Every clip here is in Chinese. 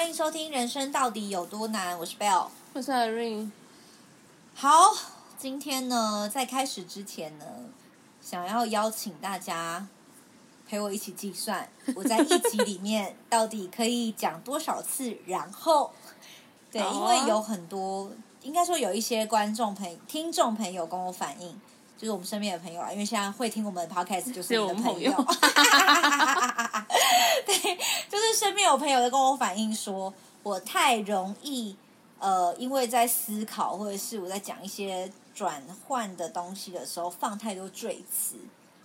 欢迎收听《人生到底有多难》，我是 Bell，我是 Irene。好，今天呢，在开始之前呢，想要邀请大家陪我一起计算，我在一集里面到底可以讲多少次。然后，对，因为有很多，应该说有一些观众朋友、听众朋友跟我反映。就是我们身边的朋友啊，因为现在会听我们的 podcast 就是我的朋友。朋友 对，就是身边有朋友在跟我反映说，我太容易呃，因为在思考或者是我在讲一些转换的东西的时候，放太多赘词，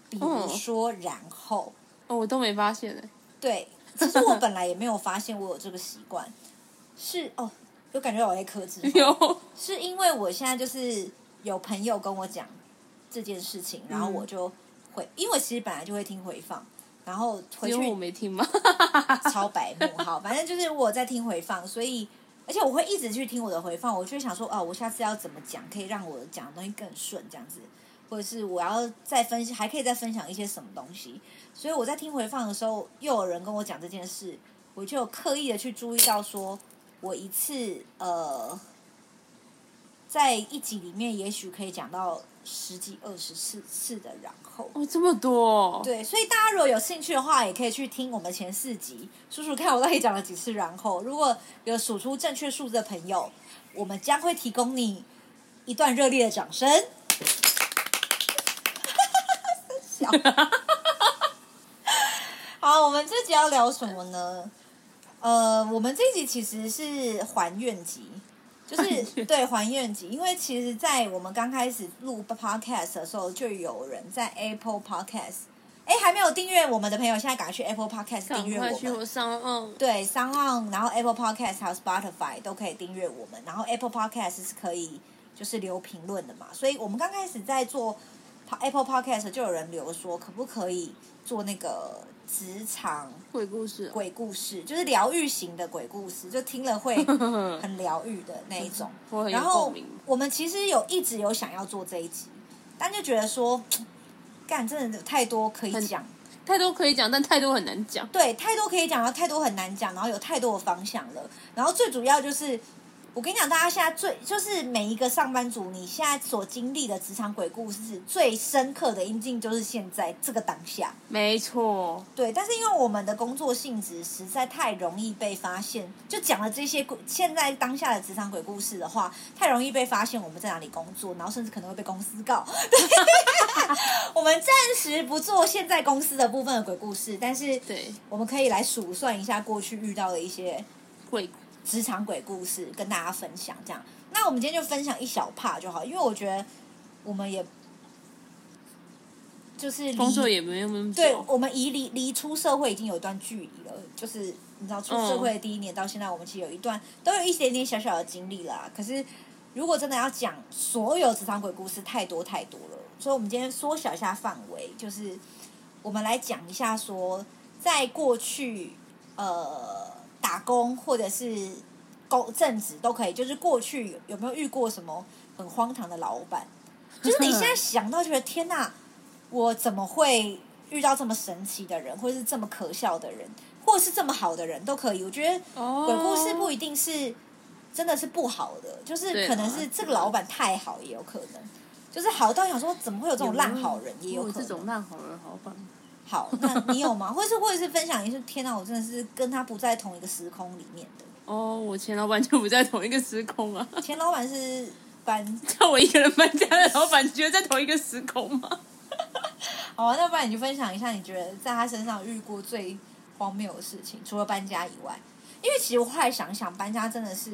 比如说然后哦，我都没发现哎。对，其实我本来也没有发现我有这个习惯，是哦，就感觉我在克制，有，是因为我现在就是有朋友跟我讲。这件事情，然后我就会，嗯、因为其实本来就会听回放，然后回去我没听吗？超白目，好，反正就是我在听回放，所以而且我会一直去听我的回放，我就会想说，哦，我下次要怎么讲，可以让我讲的东西更顺，这样子，或者是我要再分析，还可以再分享一些什么东西。所以我在听回放的时候，又有人跟我讲这件事，我就刻意的去注意到，说我一次呃，在一集里面，也许可以讲到。十几二十次次的然后哦，这么多哦。对，所以大家如果有兴趣的话，也可以去听我们前四集，数数看我到底讲了几次然后。如果有数出正确数字的朋友，我们将会提供你一段热烈的掌声。小好，我们这集要聊什么呢？呃，我们这集其实是还愿集。就是对还愿集，因为其实，在我们刚开始录 podcast 的时候，就有人在 Apple Podcast，哎，还没有订阅我们的朋友，现在赶快去 Apple Podcast 订阅我们。去我 SoundOn，对 SoundOn，然后 Apple Podcast 还有 Spotify 都可以订阅我们。然后 Apple Podcast 是可以就是留评论的嘛，所以我们刚开始在做 Apple Podcast 就有人留说，可不可以做那个。职场鬼故事，鬼故事就是疗愈型的鬼故事，就听了会 很疗愈的那一种。然后我们其实有一直有想要做这一集，但就觉得说，干真的太多可以讲，太多可以讲，但太多很难讲。对，太多可以讲，然后太多很难讲，然后有太多的方向了。然后最主要就是。我跟你讲，大家现在最就是每一个上班族，你现在所经历的职场鬼故事，最深刻的印记就是现在这个当下。没错，对。但是因为我们的工作性质实在太容易被发现，就讲了这些现在当下的职场鬼故事的话，太容易被发现我们在哪里工作，然后甚至可能会被公司告。我们暂时不做现在公司的部分的鬼故事，但是对，我们可以来数算一下过去遇到的一些鬼。职场鬼故事跟大家分享，这样。那我们今天就分享一小 part 就好，因为我觉得我们也就是工作也没有那么久，对，我们离离离出社会已经有一段距离了。就是你知道，出社会的第一年到现在，我们其实有一段都有一点点小小的经历啦。可是如果真的要讲所有职场鬼故事，太多太多了。所以，我们今天缩小一下范围，就是我们来讲一下说，在过去呃。打工或者是工正职都可以，就是过去有，有没有遇过什么很荒唐的老板？就是你现在 想到觉得天哪，我怎么会遇到这么神奇的人，或者是这么可笑的人，或者是这么好的人都可以。我觉得鬼故事不一定是真的是不好的，就是可能是这个老板太好也有可能，就是好到想说怎么会有这种烂好人也有可能，这种烂好人好板。好，那你有吗？或者是或者是分享一次？天哪，我真的是跟他不在同一个时空里面的。哦，我前老板就不在同一个时空啊。前老板是搬，叫我一个人搬家的老板，觉得在同一个时空吗？好啊，那不然你就分享一下，你觉得在他身上遇过最荒谬的事情，除了搬家以外？因为其实我后来想想，搬家真的是，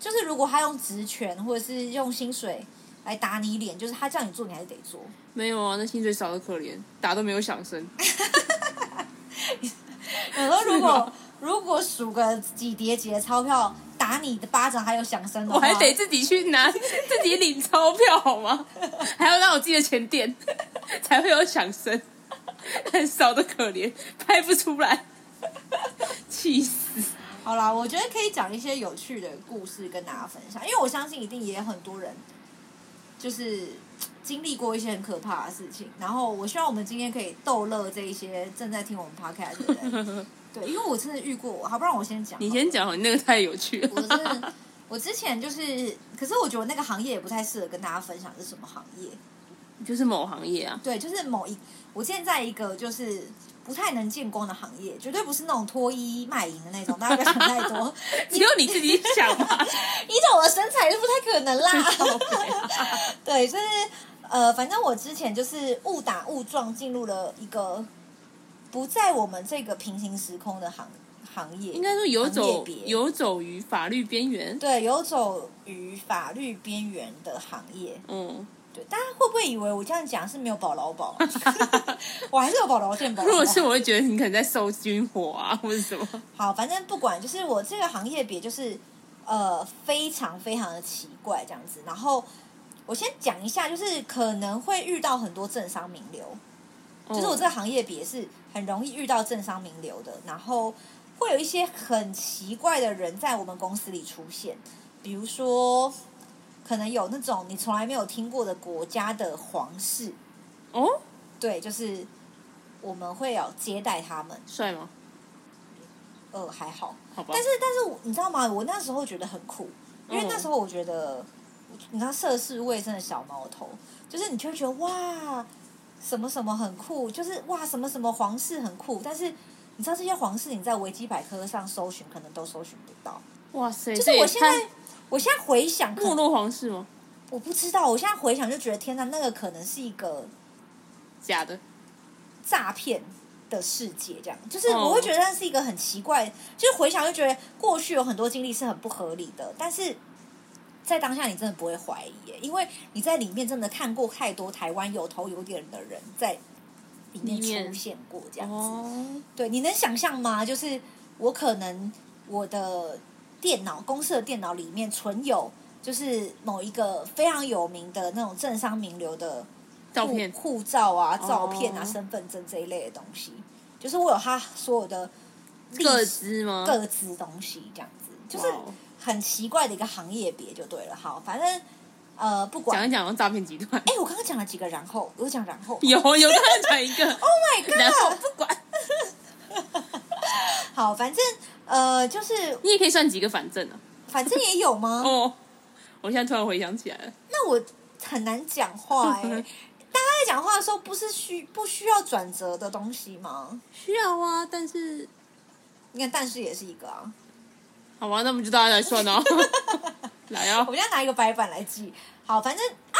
就是如果他用职权或者是用薪水。来打你脸，就是他叫你做，你还是得做。没有啊，那薪水少的可怜，打都没有响声。我说如果如果数个几叠几的钞票，打你的巴掌还有响声的话，我还得自己去拿，自己领钞票好吗？还要让我自己的钱垫，才会有响声。很少的可怜，拍不出来，气死。好啦，我觉得可以讲一些有趣的故事跟大家分享，因为我相信一定也有很多人。就是经历过一些很可怕的事情，然后我希望我们今天可以逗乐这一些正在听我们 podcast 的人，对，因为我真的遇过，好，不然我先讲。你先讲，你那个太有趣了。我是 我之前就是，可是我觉得那个行业也不太适合跟大家分享是什么行业，就是某行业啊。对，就是某一，我现在一个就是不太能见光的行业，绝对不是那种脱衣卖淫的那种，大家不要想太多。只有你自己想嘛，依照我的身材是不太可能啦。对，就是呃，反正我之前就是误打误撞进入了一个不在我们这个平行时空的行业。行业应该说游走游走于法律边缘，对，游走于法律边缘的行业。嗯，对，大家会不会以为我这样讲是没有保劳保？我还是有保劳健保。如果是，我会觉得你可能在收军火啊，或者什么。好，反正不管，就是我这个行业别就是呃非常非常的奇怪这样子。然后我先讲一下，就是可能会遇到很多政商名流，嗯、就是我这个行业别是很容易遇到政商名流的，然后。会有一些很奇怪的人在我们公司里出现，比如说，可能有那种你从来没有听过的国家的皇室哦，对，就是我们会有接待他们，帅吗？呃，还好，好吧。但是，但是你知道吗？我那时候觉得很酷，因为那时候我觉得，哦、你知道涉世未深的小毛头，就是你就会觉得哇，什么什么很酷，就是哇，什么什么皇室很酷，但是。你知道这些皇室，你在维基百科上搜寻，可能都搜寻不到。哇塞！就是我现在，我现在回想，没落皇室吗？我不知道。我现在回想就觉得，天哪，那个可能是一个假的诈骗的世界。这样，就是我会觉得那是一个很奇怪。就是回想就觉得，过去有很多经历是很不合理的，但是在当下你真的不会怀疑耶，因为你在里面真的看过太多台湾有头有脸的人在。里面出现过这样子，哦、对，你能想象吗？就是我可能我的电脑公司的电脑里面存有，就是某一个非常有名的那种政商名流的照片、护照啊、照片啊、哦、身份证这一类的东西，就是我有他所有的各资吗？各资东西这样子，就是很奇怪的一个行业别就对了。好，反正。呃，不管讲一讲诈骗集团。哎，我刚刚讲了几个，然后我讲然后有有刚刚讲一个。Oh my god！然后不管。好，反正呃，就是你也可以算几个反正啊。反正也有吗？哦，我现在突然回想起来了。那我很难讲话哎。大家在讲话的时候，不是需不需要转折的东西吗？需要啊，但是你看，但是也是一个啊。好吧，那我们就大家来算 哦。来啊！我们要拿一个白板来记。好，反正啊，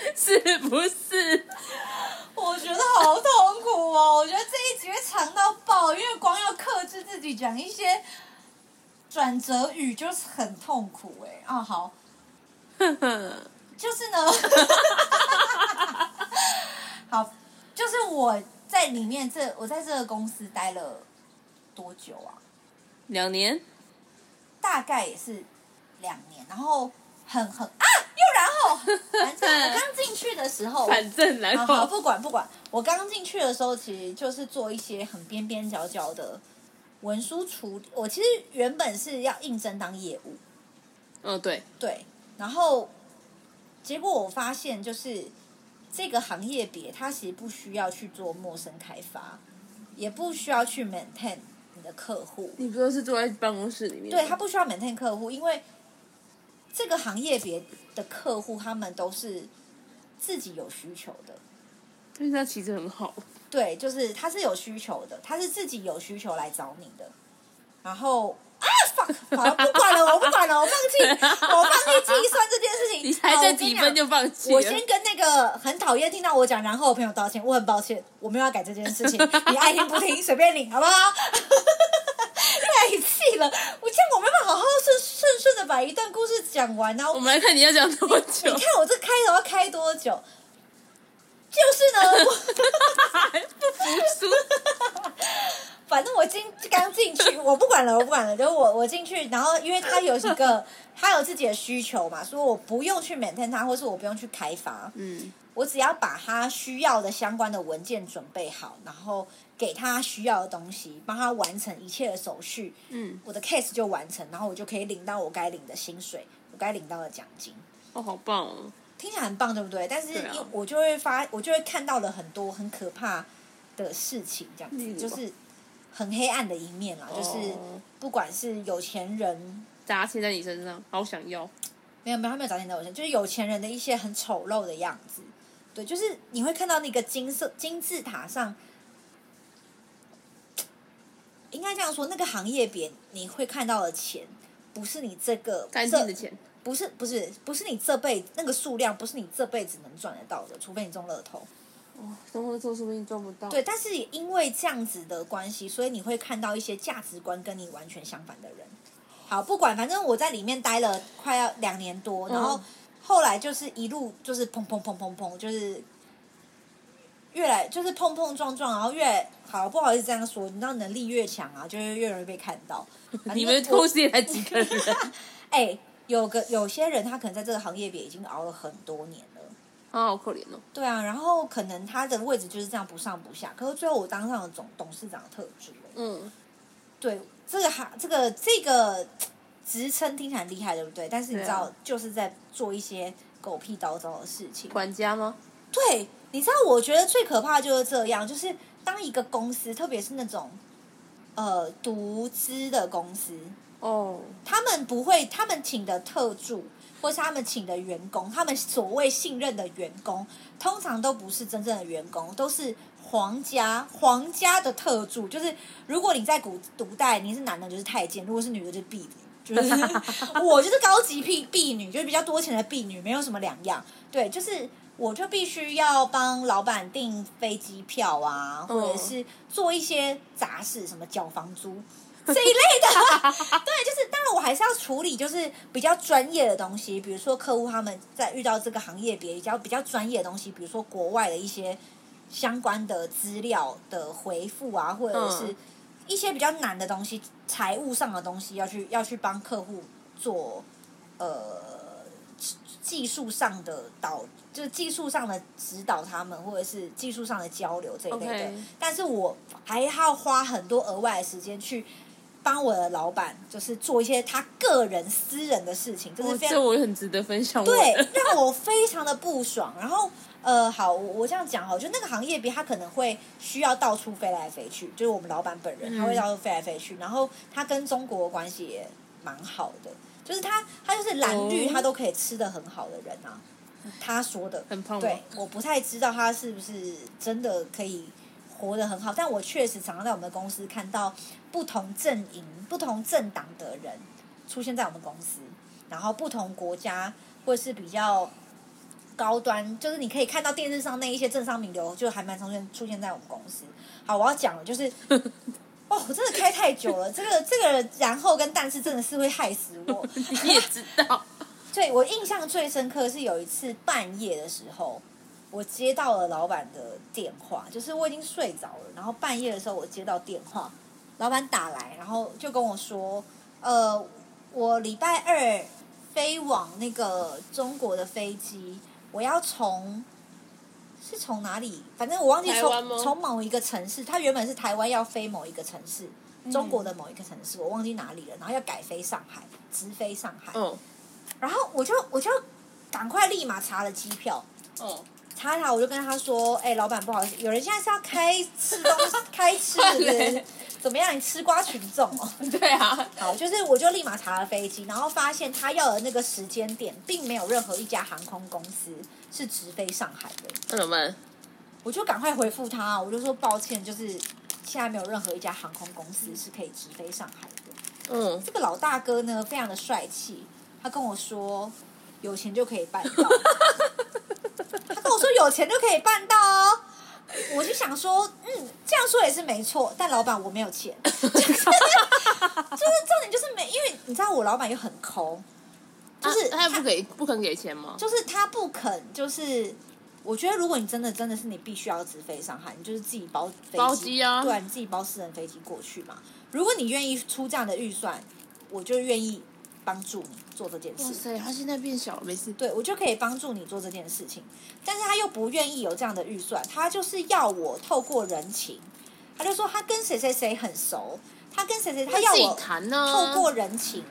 是不是？我觉得好痛苦哦！我觉得这一集会长到爆，因为光要克制自己讲一些转折语就是很痛苦哎。啊，好，就是呢，好，就是我在里面这，我在这个公司待了多久啊？两年。大概也是两年，然后很很啊，又然后，反正 我刚进去的时候，反正然后不管不管，我刚进去的时候，其实就是做一些很边边角角的文书处理。我其实原本是要应征当业务，嗯、哦，对对，然后结果我发现，就是这个行业别，它其实不需要去做陌生开发，也不需要去 maintain。你的客户，你不都是坐在办公室里面？对，他不需要 maintain 客户，因为这个行业别的客户，他们都是自己有需求的。但是他其实很好。对，就是他是有需求的，他是自己有需求来找你的。然后啊，fuck，好了，不管了，我不管了，我放弃，我放弃计算这件事情。你才这几分就放弃？我先跟那个很讨厌听到我讲然后的朋友道歉，我很抱歉，我没有要改这件事情。你爱听不听随便你，好不好？太气了！我这样我没办法好好顺顺顺的把一段故事讲完呢、啊。我们来看你要讲多久？你，你看我这开头要开多久？就是呢，我 不服输。反正我进刚进去，我不管了，我不管了。就是我我进去，然后因为他有一个 他有自己的需求嘛，所以我不用去 maintain 他，或是我不用去开发。嗯，我只要把他需要的相关的文件准备好，然后。给他需要的东西，帮他完成一切的手续，嗯，我的 case 就完成，然后我就可以领到我该领的薪水，我该领到的奖金。哦，好棒哦！听起来很棒，对不对？但是，我就会发，我就会看到了很多很可怕的事情，这样子就是很黑暗的一面啦。就是不管是有钱人砸钱在你身上，好想要。没有没有，他没有砸钱在我身上，就是有钱人的一些很丑陋的样子。对，就是你会看到那个金色金字塔上，应该这样说，那个行业别你会看到的钱，不是你这个干净的钱，不是不是不是你这辈子那个数量，不是你这辈子能赚得到的，除非你中乐透。哦，中乐透说不定赚不到。对，但是也因为这样子的关系，所以你会看到一些价值观跟你完全相反的人。好，不管，反正我在里面待了快要两年多，然后后来就是一路就是砰砰砰砰砰，就是越来就是碰碰撞撞，然后越好不好意思这样说，你知道能力越强啊，就会越容易被看到。你们公司也才几个人？哎，有个有些人他可能在这个行业里已经熬了很多年了，啊，好可怜哦。对啊，然后可能他的位置就是这样不上不下，可是最后我当上了总董事长的特质。嗯，对。这个行，这个这个职称听起来很厉害，对不对？但是你知道，就是在做一些狗屁叨叨的事情。管家吗？对，你知道，我觉得最可怕的就是这样，就是当一个公司，特别是那种呃独资的公司哦，他们不会，他们请的特助，或是他们请的员工，他们所谓信任的员工，通常都不是真正的员工，都是。皇家皇家的特助，就是如果你在古古代你是男的，就是太监；如果是女的，就是婢女。就是 我就是高级婢婢女，就是比较多钱的婢女，没有什么两样。对，就是我就必须要帮老板订飞机票啊，或者是做一些杂事，什么缴房租 这一类的。对，就是当然我还是要处理，就是比较专业的东西，比如说客户他们在遇到这个行业别比较比较专业的东西，比如说国外的一些。相关的资料的回复啊，或者是一些比较难的东西，财务上的东西，要去要去帮客户做呃技术上的导，就是技术上的指导他们，或者是技术上的交流这一类的。Okay. 但是我还要花很多额外的时间去帮我的老板，就是做一些他个人私人的事情，就是非常、哦、这我很值得分享。对，让我非常的不爽，然后。呃，好，我我这样讲哈，就那个行业别他可能会需要到处飞来飞去，就是我们老板本人他会到处飞来飞去，嗯、然后他跟中国关系也蛮好的，就是他他就是蓝绿他都可以吃的很好的人啊，哦、他说的很胖，对，我不太知道他是不是真的可以活得很好，但我确实常常在我们的公司看到不同阵营、不同政党的人出现在我们公司，然后不同国家或是比较。高端就是你可以看到电视上那一些政商名流，就还蛮常出现出现在我们公司。好，我要讲的，就是哦，我真的开太久了，这个这个然后跟但是真的是会害死我。你也知道，对，我印象最深刻是有一次半夜的时候，我接到了老板的电话，就是我已经睡着了，然后半夜的时候我接到电话，老板打来，然后就跟我说，呃，我礼拜二飞往那个中国的飞机。我要从是从哪里？反正我忘记从从某一个城市。它原本是台湾要飞某一个城市，中国的某一个城市，我忘记哪里了。然后要改飞上海，直飞上海。嗯。然后我就我就赶快立马查了机票。嗯。查查，我就跟他说：“哎，老板，不好意思，有人现在是要开吃东西，开吃的。”怎么样？你吃瓜群众哦？对啊，好，就是我就立马查了飞机，然后发现他要的那个时间点，并没有任何一家航空公司是直飞上海的。那怎么办？我就赶快回复他，我就说抱歉，就是现在没有任何一家航空公司是可以直飞上海的。嗯，这个老大哥呢，非常的帅气，他跟我说有钱就可以办到，他跟我说有钱就可以办到哦。我就想说，嗯，这样说也是没错，但老板我没有钱，就 是就是重点就是没，因为你知道我老板又很抠，就是他，他不给不肯给钱吗？就是他不肯，就是我觉得如果你真的真的是你必须要直飞上海，你就是自己包飞机包机啊，对，你自己包私人飞机过去嘛。如果你愿意出这样的预算，我就愿意。帮助你做这件事。哇塞，他现在变小了，没事。对，我就可以帮助你做这件事情，但是他又不愿意有这样的预算，他就是要我透过人情，他就说他跟谁谁谁很熟，他跟谁谁他要我透过人情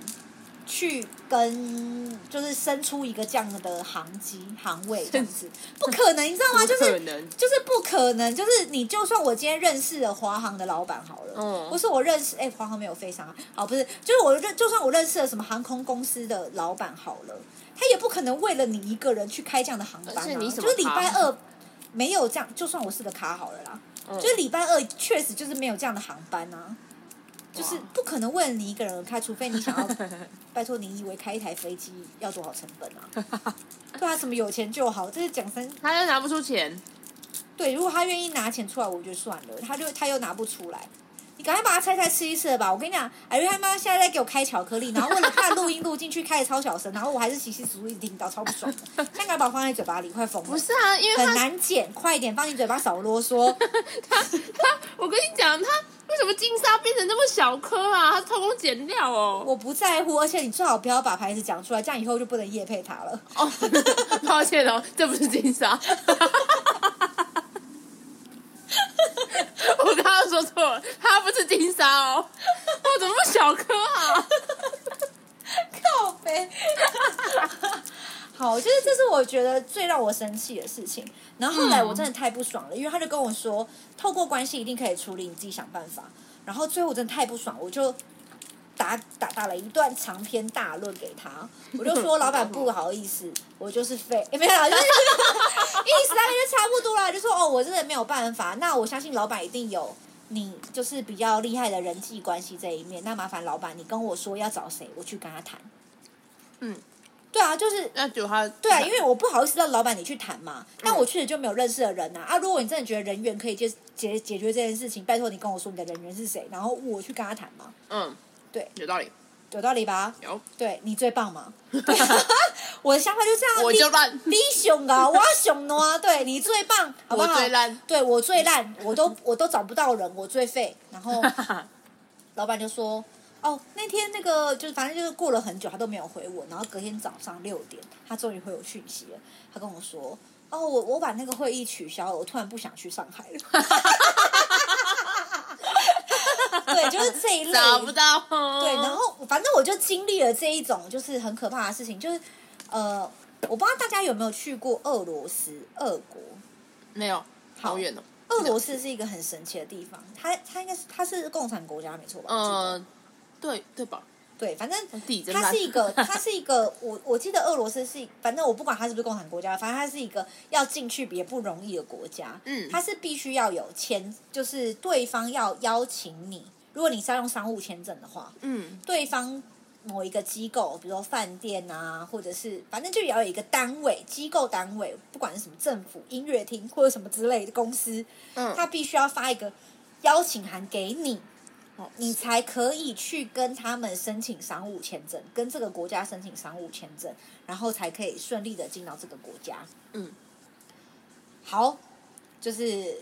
去跟就是生出一个这样的航机航位这样子，不可能，你知道吗？就是就是不可能，就是你就算我今天认识了华航的老板好了，嗯，不是我认识，哎，华航没有飞上，好，不是，就是我认，就算我认识了什么航空公司的老板好了，他也不可能为了你一个人去开这样的航班啊，就是礼拜二没有这样，就算我是个卡好了啦，嗯，就是礼拜二确实就是没有这样的航班啊。就是不可能为了你一个人而开，除非你想要。拜托，你以为开一台飞机要多少成本啊？对啊，什么有钱就好，这是讲真。他又拿不出钱。对，如果他愿意拿钱出来，我就算了。他就他又拿不出来，你赶快把它拆开吃一吃吧。我跟你讲，哎，他妈现在在给我开巧克力，然后为了看录音录进去开的超小声，然后我还是稀稀疏疏一直听到，超不爽的。现在把我放在嘴巴里，快疯了。不是啊，因为很难剪，快一点放进嘴巴，少啰嗦。他他，我跟你讲他。为什么金沙变成那么小颗啊？它偷工减料哦！我不在乎，而且你最好不要把牌子讲出来，这样以后就不能夜配它了。哦，抱歉哦，这不是金沙。我刚刚说错了，它不是金沙哦。哦，怎么那么小颗啊？靠北。好，就是这是我觉得最让我生气的事情。然后后来我真的太不爽了，因为他就跟我说，透过关系一定可以处理，你自己想办法。然后最后我真的太不爽，我就打打打了一段长篇大论给他。我就说，老板不好意思，我就是废，没有，就是 意思大概就差不多了。就说哦，我真的没有办法。那我相信老板一定有你就是比较厉害的人际关系这一面。那麻烦老板，你跟我说要找谁，我去跟他谈。嗯。对啊，就是那就他对啊，因为我不好意思让老板你去谈嘛，但我确实就没有认识的人呐啊，啊！如果你真的觉得人缘可以解解解决这件事情，拜托你跟我说你的人缘是谁，然后我去跟他谈嘛。嗯，对，有道理，有道理吧？有，对你最棒嘛！我的想法就这样，我就烂，你熊啊，我熊啊，对你最棒，好不好？我最烂，对我最烂，我都我都找不到人，我最废。然后老板就说。哦，那天那个就是反正就是过了很久，他都没有回我。然后隔天早上六点，他终于回我讯息了。他跟我说：“哦，我我把那个会议取消了，我突然不想去上海了。”对，就是这一类。找不到。对，然后反正我就经历了这一种就是很可怕的事情，就是呃，我不知道大家有没有去过俄罗斯、俄国？没有，好远哦。俄罗斯是一个很神奇的地方，它它应该是它是共产国家没错吧？嗯。对对吧？对，反正它是一个，它是一个。我我记得俄罗斯是，反正我不管它是不是共产国家，反正它是一个要进去也不容易的国家。嗯，它是必须要有签，就是对方要邀请你。如果你是要用商务签证的话，嗯，对方某一个机构，比如说饭店啊，或者是反正就也要有一个单位，机构单位，不管是什么政府、音乐厅或者什么之类的公司，嗯，他必须要发一个邀请函给你。你才可以去跟他们申请商务签证，跟这个国家申请商务签证，然后才可以顺利的进到这个国家。嗯，好，就是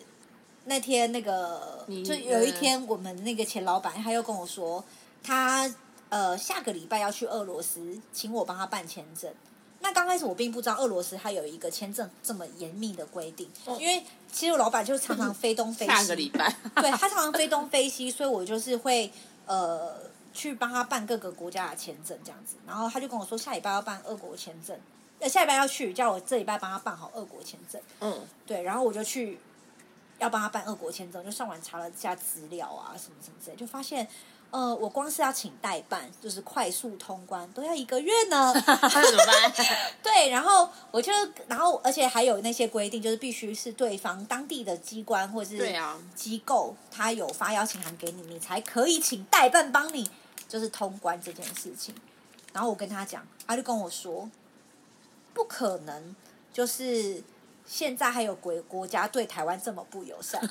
那天那个，就有一天我们那个前老板他又跟我说，他呃下个礼拜要去俄罗斯，请我帮他办签证。那刚开始我并不知道俄罗斯它有一个签证这么严密的规定，哦、因为其实我老板就常常飞东飞西。下个礼拜，对，他常常飞东飞西，所以我就是会呃去帮他办各个国家的签证这样子。然后他就跟我说下礼拜要办俄国签证，呃下礼拜要去，叫我这礼拜帮他办好俄国签证。嗯，对，然后我就去要帮他办俄国签证，就上网查了一下资料啊什么什么之类，就发现。呃，我光是要请代办，就是快速通关，都要一个月呢。怎么办？对，然后我就，然后而且还有那些规定，就是必须是对方当地的机关或者是机构，他有发邀请函给你，你才可以请代办帮你，就是通关这件事情。然后我跟他讲，他就跟我说，不可能，就是现在还有国国家对台湾这么不友善。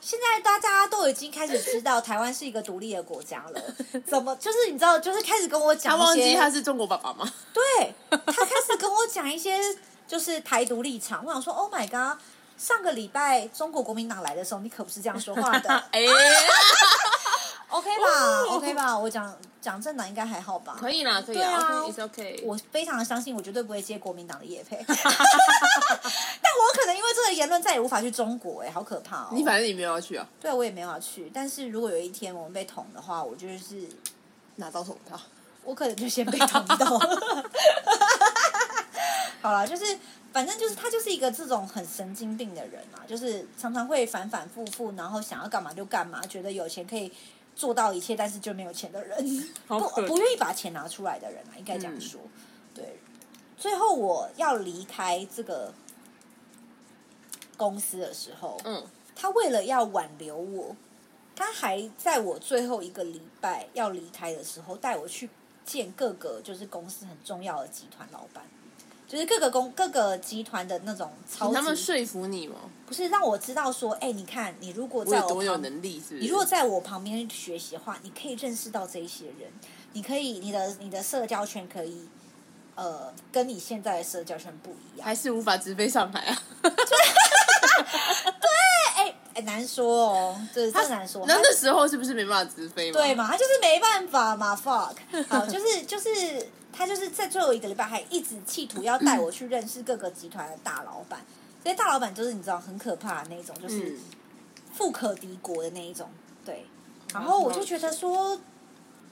现在大家都已经开始知道台湾是一个独立的国家了，怎么就是你知道，就是开始跟我讲一些，他忘记他是中国爸爸吗？对，他开始跟我讲一些就是台独立场。我想说，Oh my god，上个礼拜中国国民党来的时候，你可不是这样说话的。哎 OK 吧，OK 吧，我讲讲政党应该还好吧？可以啦，可以啊，OK，我非常的相信，我绝对不会接国民党的叶配。但我可能因为这个言论再也无法去中国，哎，好可怕哦！你反正你没有要去啊？对，我也没有要去。但是如果有一天我们被捅的话，我就是拿到捅他。我可能就先被捅到。好了，就是反正就是他就是一个这种很神经病的人啊，就是常常会反反复复，然后想要干嘛就干嘛，觉得有钱可以做到一切，但是就没有钱的人，不不愿意把钱拿出来的人啊，应该这样说。嗯、对，最后我要离开这个公司的时候，嗯，他为了要挽留我。他还在我最后一个礼拜要离开的时候，带我去见各个就是公司很重要的集团老板，就是各个公各个集团的那种超级。他们说服你吗？不是让我知道说，哎，你看，你如果在我，我有多有能力是是？你如果在我旁边学习的话，你可以认识到这一些人，你可以你的你的社交圈可以，呃，跟你现在的社交圈不一样，还是无法直飞上海啊？对。哎，难说哦，这真难说。那那时候是不是没办法直飞嘛？对嘛，他就是没办法嘛，fuck。好，就是就是他就是在最后一个礼拜还一直企图要带我去认识各个集团的大老板。所以大老板就是你知道很可怕的那种，就是富可敌国的那一种。对。然后我就觉得说，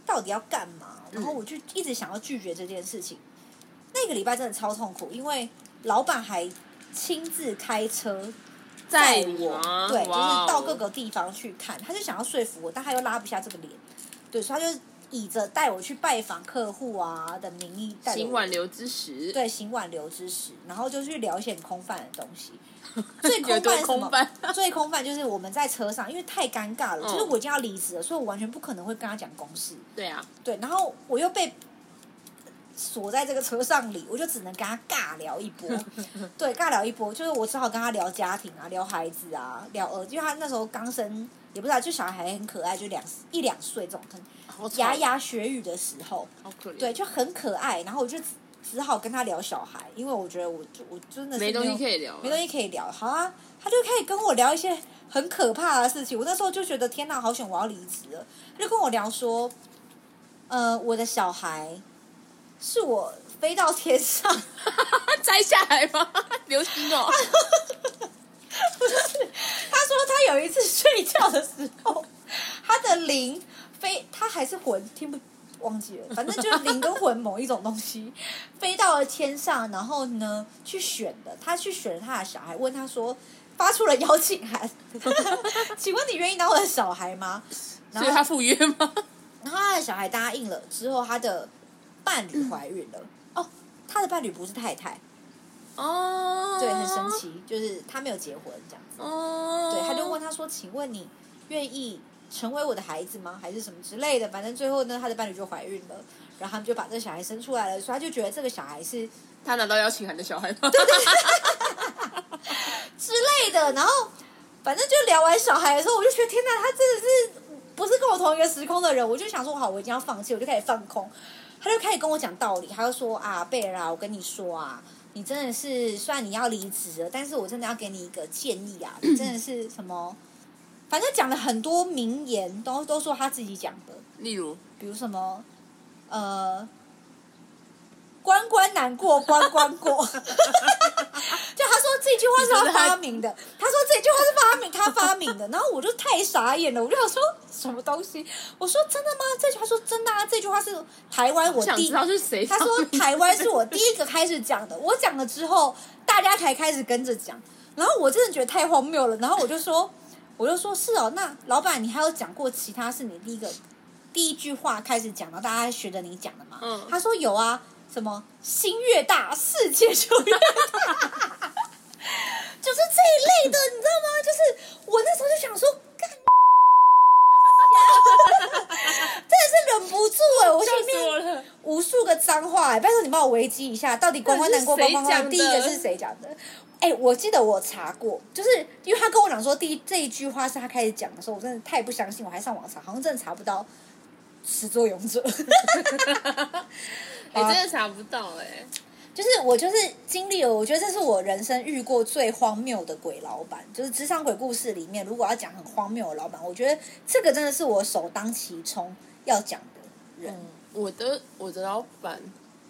到底要干嘛？然后我就一直想要拒绝这件事情。那个礼拜真的超痛苦，因为老板还亲自开车。载我，对，就是到各个地方去看，他就想要说服我，但他又拉不下这个脸，对，所以他就以着带我去拜访客户啊的名义，带行挽留之时，对，行挽留之时，然后就去聊一些很空泛的东西。最空泛是什么？最空泛就是我们在车上，因为太尴尬了，就是我已经要离职了，所以我完全不可能会跟他讲公事。对啊，对，然后我又被。锁在这个车上里，我就只能跟他尬聊一波，对，尬聊一波，就是我只好跟他聊家庭啊，聊孩子啊，聊儿子，因为他那时候刚生，也不知道，就小孩还很可爱，就两一两岁这种，牙牙学语的时候，好可怜，对，就很可爱，然后我就只好跟他聊小孩，因为我觉得我我真的是没，没东西可以聊，没东西可以聊，好啊，他就可以跟我聊一些很可怕的事情，我那时候就觉得天哪，好险我要离职了，他就跟我聊说，呃，我的小孩。是我飞到天上 摘下来吗？流星哦！不是，他说他有一次睡觉的时候，他的灵飞，他还是魂，听不忘记了，反正就是灵跟魂某一种东西 飞到了天上，然后呢去选的，他去选了他的小孩，问他说，发出了邀请函，请问你愿意当我的小孩吗？所以他赴约吗？然后他的小孩答应了之后，他的。伴侣怀孕了。哦，他的伴侣不是太太。哦，对，很神奇，就是他没有结婚这样子。哦，对，他就问他说：“请问你愿意成为我的孩子吗？还是什么之类的？”反正最后呢，他的伴侣就怀孕了，然后他们就把这个小孩生出来了，所以他就觉得这个小孩是他拿到邀请函的小孩吗？对对对，之类的。然后反正就聊完小孩的时候，我就觉得天哪，他真的是不是跟我同一个时空的人？我就想说，好，我已经要放弃，我就开始放空。他就开始跟我讲道理，他就说啊，贝尔啊，我跟你说啊，你真的是，虽然你要离职了，但是我真的要给你一个建议啊，你真的是什么，反正讲了很多名言，都都说他自己讲的，例如，比如什么，呃。关关难过关关过，就他说这句话是他发明的。他说这句话是发明他发明的，然后我就太傻眼了，我就想说什么东西？我说真的吗？这句话说真的啊？这句话是台湾我第，他是他说台湾是我第一个开始讲的，我讲了之后，大家才开始跟着讲，然后我真的觉得太荒谬了，然后我就说，我就说是哦，那老板你还有讲过其他是你第一个第一句话开始讲，的大家学着你讲的吗？嗯，他说有啊。什么心越大，世界就越大，就是这一类的，你知道吗？就是我那时候就想说，干，真的是忍不住哎、欸，我心里面无数个脏话哎、欸，拜托你帮我维基一下，到底关关难过关关过，第一个是谁讲的？哎、欸，我记得我查过，就是因为他跟我讲说，第一这一句话是他开始讲的时候，我真的太不相信，我还上网查，好像真的查不到始作俑者。你、欸、真的查不到哎、欸，就是我就是经历了，我觉得这是我人生遇过最荒谬的鬼老板，就是职场鬼故事里面，如果要讲很荒谬的老板，我觉得这个真的是我首当其冲要讲的人。嗯、我的我的老板，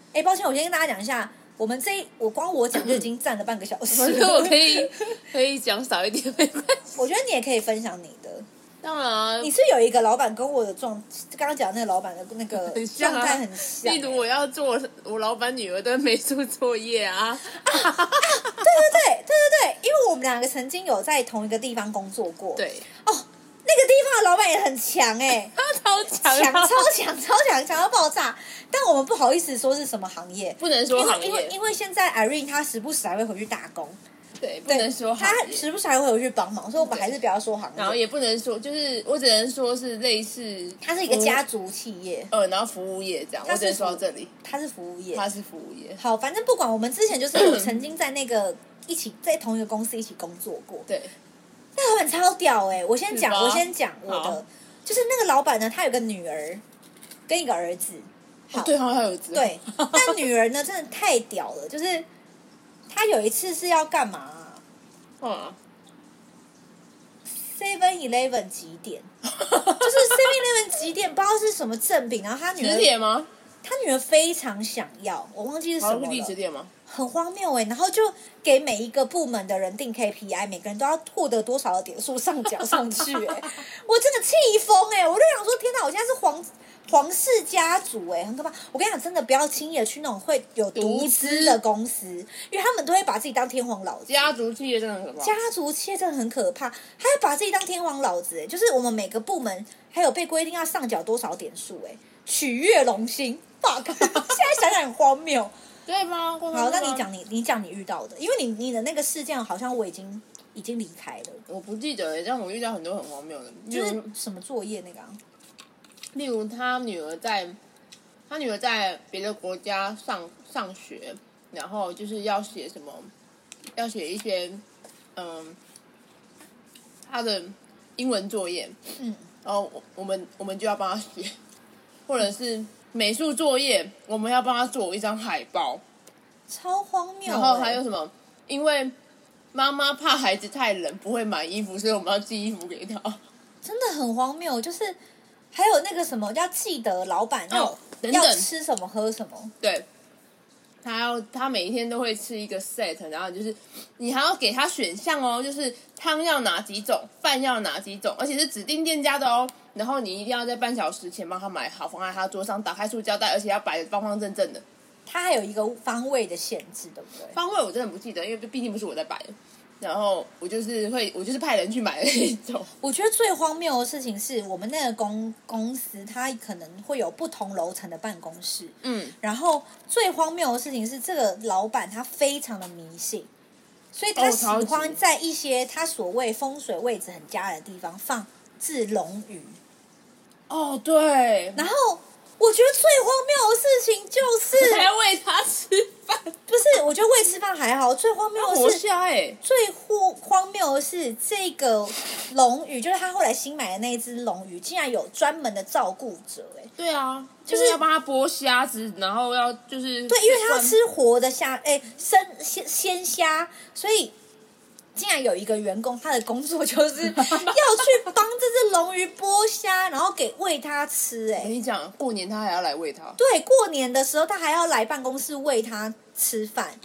哎、欸，抱歉，我先跟大家讲一下，我们这一我光我讲就已经站了半个小时，我觉得我可以可以讲少一点没关系。我觉得你也可以分享你的，当然啊，你是有一个老板跟我的状，刚刚讲那个老板的那个 状态很像。例如我要做我老板女儿的美术作业啊，啊，啊，对对对对对对，因为我们两个曾经有在同一个地方工作过。对哦，那个地方的老板也很强哎，他超强，强超强超强强到爆炸。但我们不好意思说是什么行业，不能说行业，因为因为现在 Irene 她时不时还会回去打工。对，不能说他时不时还会有去帮忙，所以我们还是不要说行业。然后也不能说，就是我只能说是类似，它是一个家族企业，呃，然后服务业这样。我只能说到这里，它是服务业，它是服务业。好，反正不管，我们之前就是有曾经在那个 一起在同一个公司一起工作过。对，那老板超屌哎！我先讲，我先讲我的，就是那个老板呢，他有个女儿跟一个儿子。好，对，好像有儿子。对，但女儿呢，真的太屌了，就是。他有一次是要干嘛？嗯，Seven Eleven 几点，就是 Seven Eleven 几点，不知道是什么赠品。然后他女儿，点吗？他女儿非常想要，我忘记是什么了。吗？很荒谬哎！然后就给每一个部门的人定 KPI，每个人都要获得多少的点数上缴上去哎！我真的气疯哎！我就想说，天哪！我现在是皇。皇室家族哎、欸，很可怕。我跟你讲，真的不要轻易的去那种会有独资的公司，因为他们都会把自己当天皇老子。家族企业真的很可怕。家族企业真的很可怕，他要把自己当天皇老子就是我们每个部门还有被规定要上缴多少点数哎、欸，取悦龙心。fuck，现在想想很荒谬，对吗？好，那你讲你你讲你遇到的，因为你你的那个事件好像我已经已经离开了，我不记得哎、欸，但我遇到很多很荒谬的，就是什么作业那个、啊。例如，他女儿在，他女儿在别的国家上上学，然后就是要写什么，要写一些，嗯，他的英文作业，嗯，然后我我们我们就要帮他写，或者是美术作业，我们要帮他做一张海报，超荒谬。然后还有什么？因为妈妈怕孩子太冷不会买衣服，所以我们要寄衣服给他，真的很荒谬，就是。还有那个什么，要记得老板要、要吃什么喝什么。对，他要他每一天都会吃一个 set，然后就是你还要给他选项哦，就是汤要哪几种，饭要哪几种，而且是指定店家的哦。然后你一定要在半小时前帮他买好，放在他桌上，打开塑胶袋，而且要摆得方方正正的。他还有一个方位的限制，对不对？方位我真的不记得，因为毕竟不是我在摆的。然后我就是会，我就是派人去买的那一种。我觉得最荒谬的事情是我们那个公公司，它可能会有不同楼层的办公室。嗯。然后最荒谬的事情是，这个老板他非常的迷信，所以他喜欢在一些他所谓风水位置很佳的地方放置龙鱼。哦，对。然后。我觉得最荒谬的事情就是还要喂他吃饭，不是？我觉得喂吃饭还好，最荒谬的是，欸、最荒荒谬的是这个龙鱼，就是他后来新买的那一只龙鱼，竟然有专门的照顾者，哎，对啊，就是要帮他剥虾子，然后要就是对，因为他要吃活的虾，哎，生鲜鲜虾，所以。竟然有一个员工，他的工作就是 要去帮这只龙鱼剥虾，然后给喂它吃。哎，我跟你讲，过年他还要来喂它。对，过年的时候他还要来办公室喂它吃饭。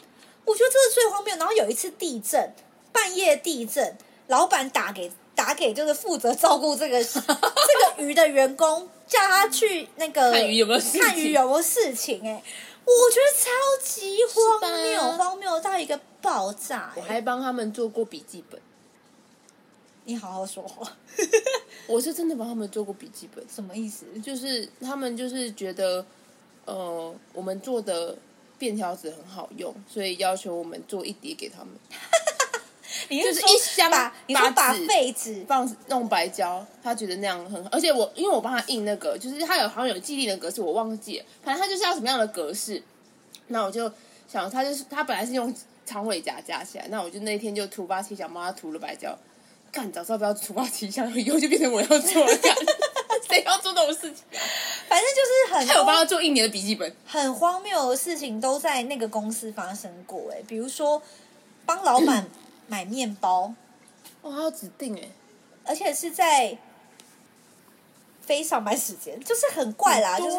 我觉得这是最荒谬。然后有一次地震，半夜地震，老板打给打给就是负责照顾这个 这个鱼的员工，叫他去那个看鱼有没有看鱼有没有事情。哎，我觉得超级荒谬，荒谬到一个。爆炸！我还帮他们做过笔记本。你好好说话。我是真的帮他们做过笔记本。什么意思？就是他们就是觉得，呃，我们做的便条纸很好用，所以要求我们做一叠给他们。你就是一箱把你说把废纸放弄白胶，他觉得那样很好。而且我因为我帮他印那个，就是他有好像有既定的格式，我忘记了。反正他就是要什么样的格式，那我就想，他就是他本来是用。长尾夹夹起来，那我就那天就突发奇想，帮他涂了白胶。干，早知道不要突发奇想，以后就变成我要做了。干，谁要做这种事情？反正就是很，还有帮他做一年的笔记本，很荒谬的事情都在那个公司发生过。哎，比如说帮老板买面包，哦，还要指定哎，而且是在非上班时间，就是很怪啦，就是。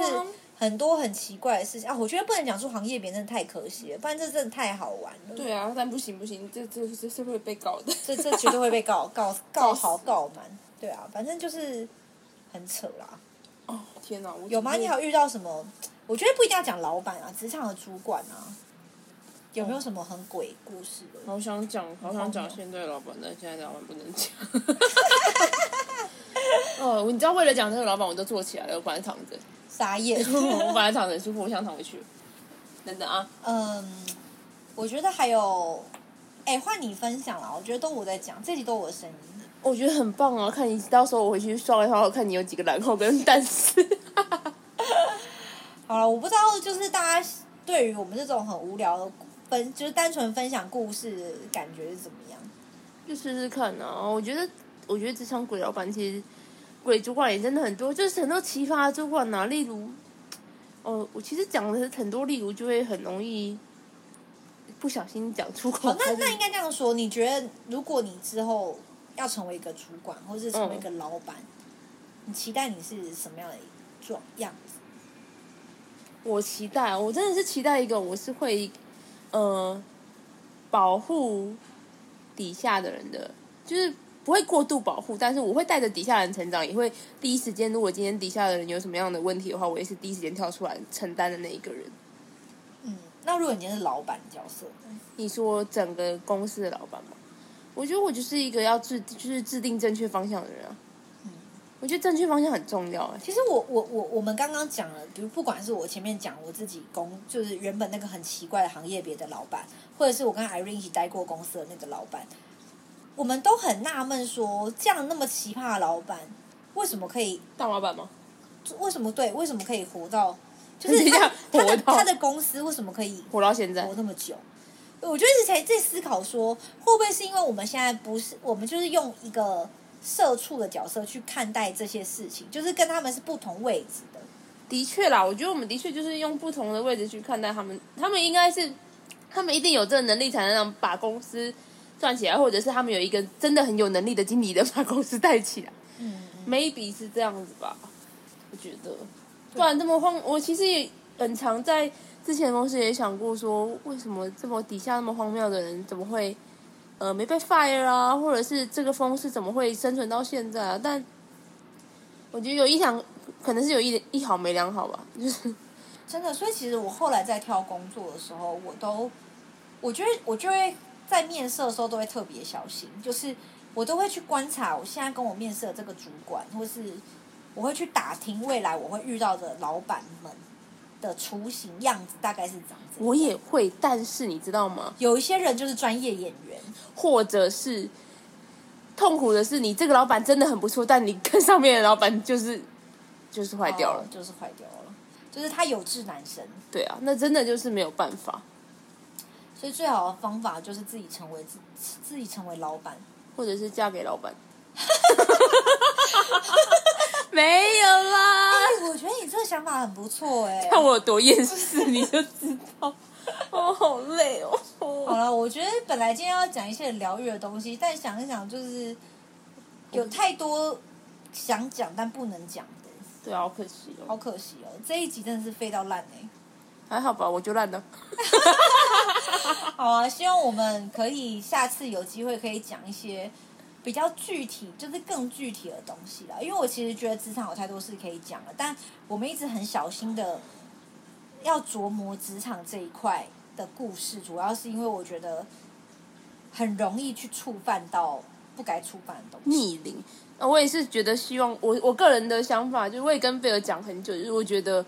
很多很奇怪的事情啊！我觉得不能讲出行业别，真的太可惜了，不然这真的太好玩了。对啊，但不行不行，这这这是会被告的，这这绝对会被告 告告好告满。对啊，反正就是很扯啦。哦天哪！我有吗？你还有遇到什么？我觉得不一定要讲老板啊，职场的主管啊，有没有什么很鬼故事的？好想讲，好想讲现在老板，但现在老板不能讲。哦，你知道为了讲这个老板，我都坐起来了，我本来躺着。傻眼！我本来躺着很舒服，我想躺回去。等等啊。嗯，我觉得还有，哎、欸，换你分享了。我觉得都我在讲，这集都我的声音。我觉得很棒啊！看你到时候我回去刷一刷，我看你有几个然后跟但是。好了，我不知道，就是大家对于我们这种很无聊的分，就是单纯分享故事的感觉是怎么样？就试试看啊！我觉得，我觉得职场鬼老板其实鬼主管也真的很多，就是很多奇葩的主管啊，例如，哦，我其实讲的是很多，例如就会很容易不小心讲出口。那那应该这样说，你觉得如果你之后要成为一个主管，或是成为一个老板，嗯、你期待你是什么样的状样子？我期待，我真的是期待一个，我是会，呃，保护底下的人的，就是不会过度保护，但是我会带着底下人成长，也会第一时间，如果今天底下的人有什么样的问题的话，我也是第一时间跳出来承担的那一个人。嗯，那如果你今天是老板角色，你说整个公司的老板吗？我觉得我就是一个要制，就是制定正确方向的人啊。我觉得正确方向很重要。其实我我我我们刚刚讲了，比如不管是我前面讲我自己公，就是原本那个很奇怪的行业别的老板，或者是我跟 Irene 一起待过公司的那个老板，我们都很纳闷说，这样那么奇葩的老板，为什么可以大老板吗？为什么对？为什么可以活到？就是他 他的他的公司为什么可以活到现在活那么久？我就一直在在思考说，会不会是因为我们现在不是我们就是用一个。社畜的角色去看待这些事情，就是跟他们是不同位置的。的确啦，我觉得我们的确就是用不同的位置去看待他们。他们应该是，他们一定有这个能力，才能让把公司赚起来，或者是他们有一个真的很有能力的经理人把公司带起来。嗯，maybe 是这样子吧？我觉得，不然这么荒，我其实也很常在之前的公司也想过，说为什么这么底下那么荒谬的人，怎么会？呃，没被 fire 啊，或者是这个公司怎么会生存到现在啊？但我觉得有一两，可能是有一一好没两好吧，就是真的。所以其实我后来在挑工作的时候，我都，我觉得我就会在面试的时候都会特别小心，就是我都会去观察我现在跟我面试的这个主管，或是我会去打听未来我会遇到的老板们。的雏形样子大概是长这样。我也会，但是你知道吗？有一些人就是专业演员，或者是痛苦的是，你这个老板真的很不错，但你跟上面的老板就是就是坏掉了，哦，就是坏掉了，就是他有志难伸。对啊，那真的就是没有办法。所以最好的方法就是自己成为自自己成为老板，或者是嫁给老板。没有啦、欸，我觉得你这个想法很不错哎、欸。看我有多厌世，你就知道。我 好累哦。好了，我觉得本来今天要讲一些很疗愈的东西，但想一想，就是有太多想讲但不能讲的。对啊，好可惜哦。好可惜哦，这一集真的是废到烂哎、欸。还好吧，我就烂了。好啊，希望我们可以下次有机会可以讲一些。比较具体，就是更具体的东西啦。因为我其实觉得职场有太多事可以讲了，但我们一直很小心的要琢磨职场这一块的故事，主要是因为我觉得很容易去触犯到不该触犯的东西。逆鳞，我也是觉得希望我我个人的想法，就是我也跟贝尔讲很久，就是我觉得。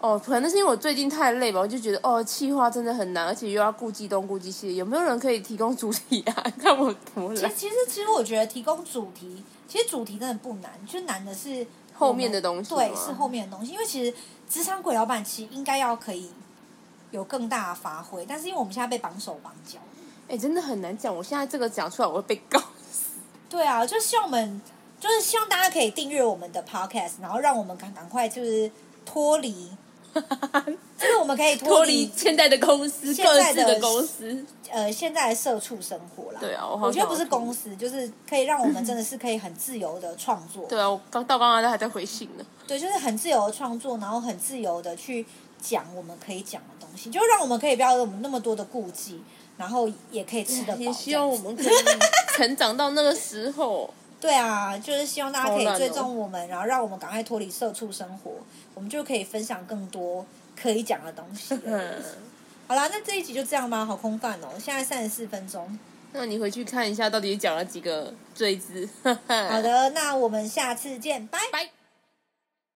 哦，可能是因为我最近太累吧，我就觉得哦，企划真的很难，而且又要顾忌东顾忌西。有没有人可以提供主题啊？看我怎么来。其实，其实我觉得提供主题，其实主题真的不难，就难的是后面的东西。对，是后面的东西。因为其实职场鬼老板其实应该要可以有更大的发挥，但是因为我们现在被绑手绑脚，哎，真的很难讲。我现在这个讲出来，我会被告死。对啊，就希望我们，就是希望大家可以订阅我们的 podcast，然后让我们赶赶快就是脱离。就 是我们可以脱离现在的公司，各自的公司，呃，现在的社畜生活啦。对啊，我，我觉得不是公司，就是可以让我们真的是可以很自由的创作。对啊，我刚到刚刚都还在回信呢。对，就是很自由的创作，然后很自由的去讲我们可以讲的东西，就让我们可以不要有那么多的顾忌，然后也可以吃得饱。也希望我们可以成长到那个时候。对啊，就是希望大家可以追踪我们，哦、然后让我们赶快脱离社畜生活，我们就可以分享更多可以讲的东西。好啦，那这一集就这样吧，好空泛哦，现在三十四分钟。那你回去看一下，到底讲了几个罪字。好的，那我们下次见，拜拜。